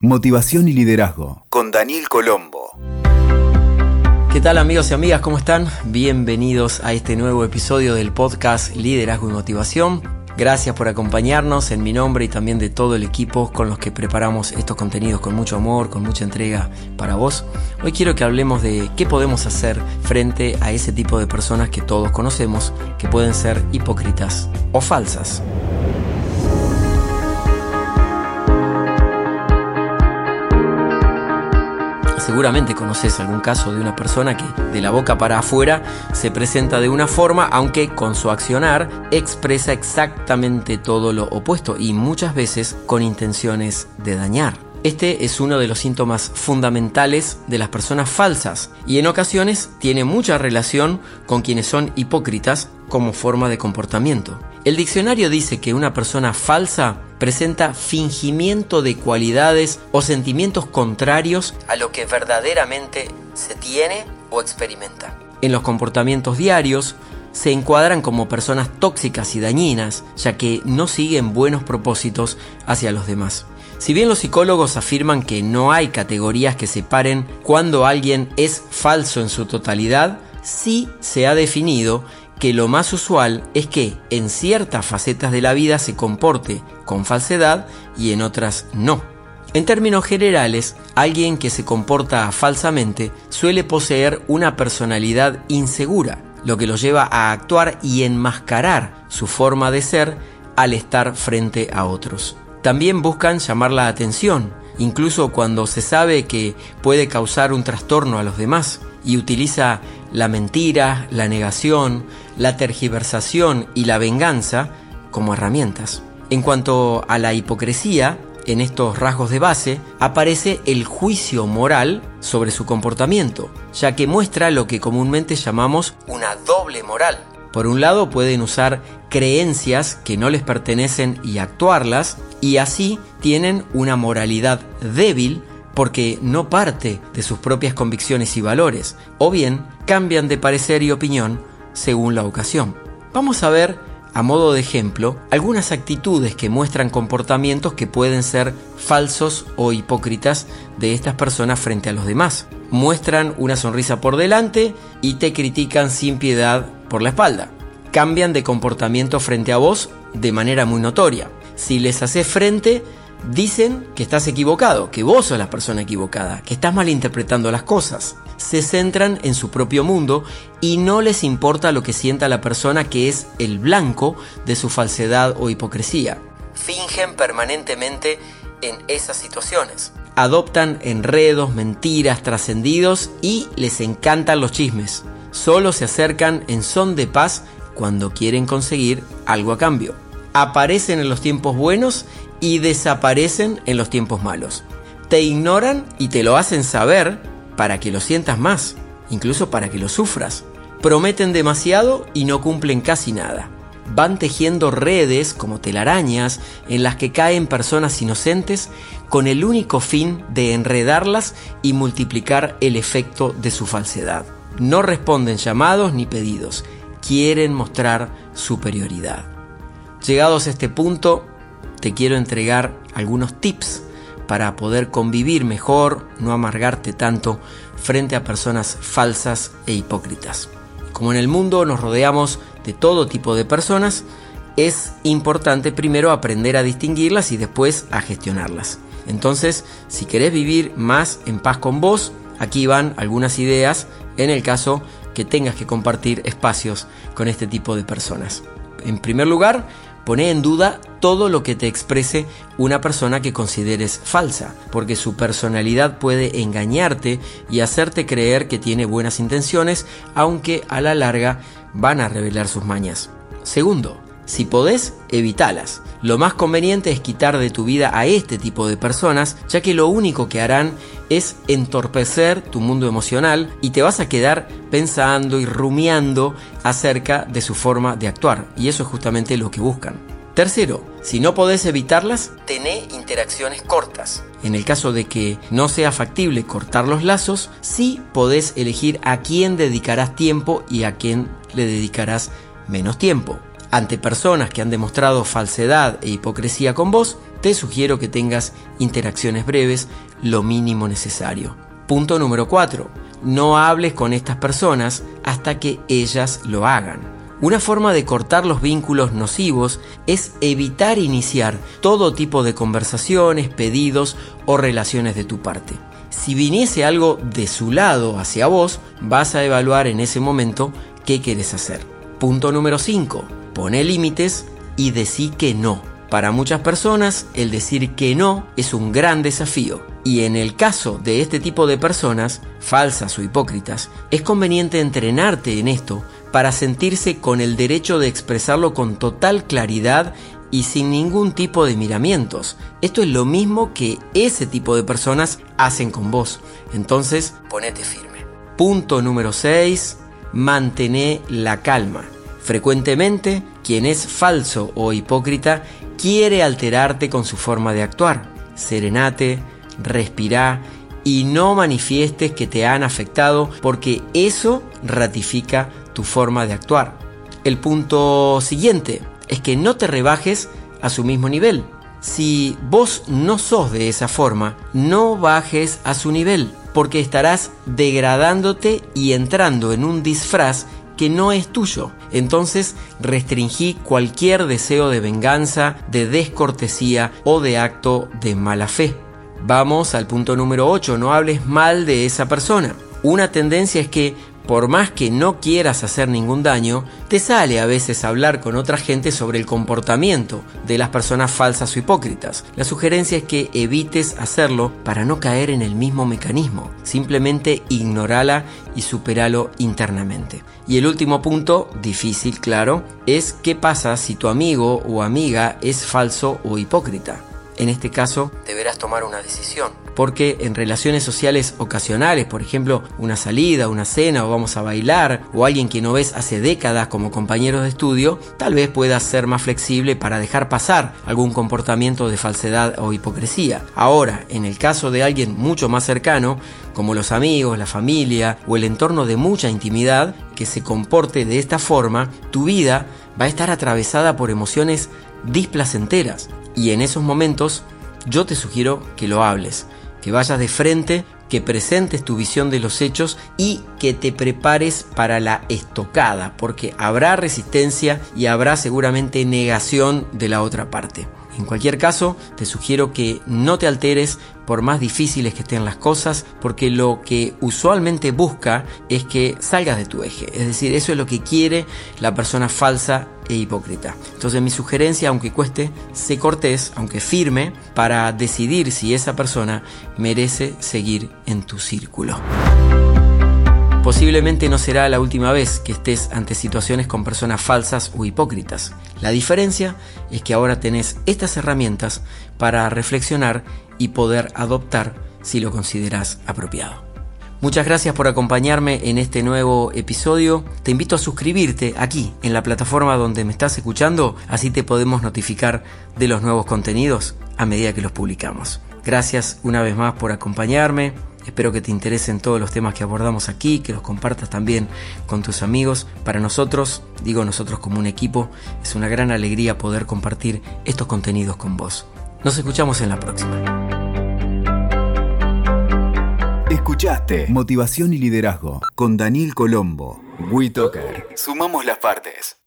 Motivación y Liderazgo con Daniel Colombo. ¿Qué tal amigos y amigas? ¿Cómo están? Bienvenidos a este nuevo episodio del podcast Liderazgo y Motivación. Gracias por acompañarnos en mi nombre y también de todo el equipo con los que preparamos estos contenidos con mucho amor, con mucha entrega para vos. Hoy quiero que hablemos de qué podemos hacer frente a ese tipo de personas que todos conocemos, que pueden ser hipócritas o falsas. Seguramente conoces algún caso de una persona que de la boca para afuera se presenta de una forma, aunque con su accionar expresa exactamente todo lo opuesto y muchas veces con intenciones de dañar. Este es uno de los síntomas fundamentales de las personas falsas y en ocasiones tiene mucha relación con quienes son hipócritas como forma de comportamiento. El diccionario dice que una persona falsa presenta fingimiento de cualidades o sentimientos contrarios a lo que verdaderamente se tiene o experimenta. En los comportamientos diarios se encuadran como personas tóxicas y dañinas, ya que no siguen buenos propósitos hacia los demás. Si bien los psicólogos afirman que no hay categorías que separen cuando alguien es falso en su totalidad, sí se ha definido que lo más usual es que en ciertas facetas de la vida se comporte con falsedad y en otras no. En términos generales, alguien que se comporta falsamente suele poseer una personalidad insegura, lo que lo lleva a actuar y enmascarar su forma de ser al estar frente a otros. También buscan llamar la atención, incluso cuando se sabe que puede causar un trastorno a los demás, y utiliza la mentira, la negación, la tergiversación y la venganza como herramientas. En cuanto a la hipocresía, en estos rasgos de base aparece el juicio moral sobre su comportamiento, ya que muestra lo que comúnmente llamamos una doble moral. Por un lado pueden usar creencias que no les pertenecen y actuarlas, y así tienen una moralidad débil porque no parte de sus propias convicciones y valores, o bien cambian de parecer y opinión según la ocasión. Vamos a ver, a modo de ejemplo, algunas actitudes que muestran comportamientos que pueden ser falsos o hipócritas de estas personas frente a los demás. Muestran una sonrisa por delante y te critican sin piedad por la espalda. Cambian de comportamiento frente a vos de manera muy notoria. Si les haces frente, dicen que estás equivocado, que vos sos la persona equivocada, que estás malinterpretando las cosas. Se centran en su propio mundo y no les importa lo que sienta la persona que es el blanco de su falsedad o hipocresía. Fingen permanentemente en esas situaciones. Adoptan enredos, mentiras, trascendidos y les encantan los chismes. Solo se acercan en son de paz cuando quieren conseguir algo a cambio. Aparecen en los tiempos buenos y desaparecen en los tiempos malos. Te ignoran y te lo hacen saber para que lo sientas más, incluso para que lo sufras. Prometen demasiado y no cumplen casi nada. Van tejiendo redes como telarañas en las que caen personas inocentes con el único fin de enredarlas y multiplicar el efecto de su falsedad. No responden llamados ni pedidos, quieren mostrar superioridad. Llegados a este punto, te quiero entregar algunos tips para poder convivir mejor, no amargarte tanto frente a personas falsas e hipócritas. Como en el mundo nos rodeamos de todo tipo de personas, es importante primero aprender a distinguirlas y después a gestionarlas. Entonces, si querés vivir más en paz con vos, aquí van algunas ideas en el caso que tengas que compartir espacios con este tipo de personas. En primer lugar, Pone en duda todo lo que te exprese una persona que consideres falsa, porque su personalidad puede engañarte y hacerte creer que tiene buenas intenciones, aunque a la larga van a revelar sus mañas. Segundo, si podés, evitalas. Lo más conveniente es quitar de tu vida a este tipo de personas, ya que lo único que harán es entorpecer tu mundo emocional y te vas a quedar pensando y rumiando acerca de su forma de actuar. Y eso es justamente lo que buscan. Tercero, si no podés evitarlas, tené interacciones cortas. En el caso de que no sea factible cortar los lazos, sí podés elegir a quién dedicarás tiempo y a quién le dedicarás menos tiempo. ante personas que han demostrado falsedad e hipocresía con vos, te sugiero que tengas interacciones breves, lo mínimo necesario. Punto número 4. No hables con estas personas hasta que ellas lo hagan. Una forma de cortar los vínculos nocivos es evitar iniciar todo tipo de conversaciones, pedidos o relaciones de tu parte. Si viniese algo de su lado hacia vos, vas a evaluar en ese momento qué quieres hacer. Punto número 5. Pone límites y decí que no. Para muchas personas, el decir que no es un gran desafío. Y en el caso de este tipo de personas, falsas o hipócritas, es conveniente entrenarte en esto para sentirse con el derecho de expresarlo con total claridad y sin ningún tipo de miramientos. Esto es lo mismo que ese tipo de personas hacen con vos. Entonces, ponete firme. Punto número 6. Mantener la calma. Frecuentemente, quien es falso o hipócrita quiere alterarte con su forma de actuar. Serenate, respirá y no manifiestes que te han afectado porque eso ratifica tu forma de actuar. El punto siguiente es que no te rebajes a su mismo nivel. Si vos no sos de esa forma, no bajes a su nivel, porque estarás degradándote y entrando en un disfraz que no es tuyo. Entonces restringí cualquier deseo de venganza, de descortesía o de acto de mala fe. Vamos al punto número 8, no hables mal de esa persona. Una tendencia es que por más que no quieras hacer ningún daño, te sale a veces hablar con otra gente sobre el comportamiento de las personas falsas o hipócritas. La sugerencia es que evites hacerlo para no caer en el mismo mecanismo. Simplemente ignorala y superalo internamente. Y el último punto, difícil claro, es qué pasa si tu amigo o amiga es falso o hipócrita. En este caso, deberás tomar una decisión porque en relaciones sociales ocasionales, por ejemplo, una salida, una cena o vamos a bailar, o alguien que no ves hace décadas como compañeros de estudio, tal vez puedas ser más flexible para dejar pasar algún comportamiento de falsedad o hipocresía. Ahora, en el caso de alguien mucho más cercano, como los amigos, la familia o el entorno de mucha intimidad, que se comporte de esta forma, tu vida va a estar atravesada por emociones displacenteras. Y en esos momentos yo te sugiero que lo hables que vayas de frente, que presentes tu visión de los hechos y que te prepares para la estocada, porque habrá resistencia y habrá seguramente negación de la otra parte. En cualquier caso, te sugiero que no te alteres por más difíciles que estén las cosas, porque lo que usualmente busca es que salgas de tu eje. Es decir, eso es lo que quiere la persona falsa e hipócrita. Entonces mi sugerencia, aunque cueste, sé cortés, aunque firme, para decidir si esa persona merece seguir en tu círculo. Posiblemente no será la última vez que estés ante situaciones con personas falsas o hipócritas. La diferencia es que ahora tenés estas herramientas para reflexionar y poder adoptar si lo consideras apropiado. Muchas gracias por acompañarme en este nuevo episodio. Te invito a suscribirte aquí en la plataforma donde me estás escuchando, así te podemos notificar de los nuevos contenidos a medida que los publicamos. Gracias una vez más por acompañarme. Espero que te interesen todos los temas que abordamos aquí, que los compartas también con tus amigos. Para nosotros, digo nosotros como un equipo, es una gran alegría poder compartir estos contenidos con vos. Nos escuchamos en la próxima. Escuchaste Motivación y Liderazgo con Daniel Colombo. WeToker. Sumamos las partes.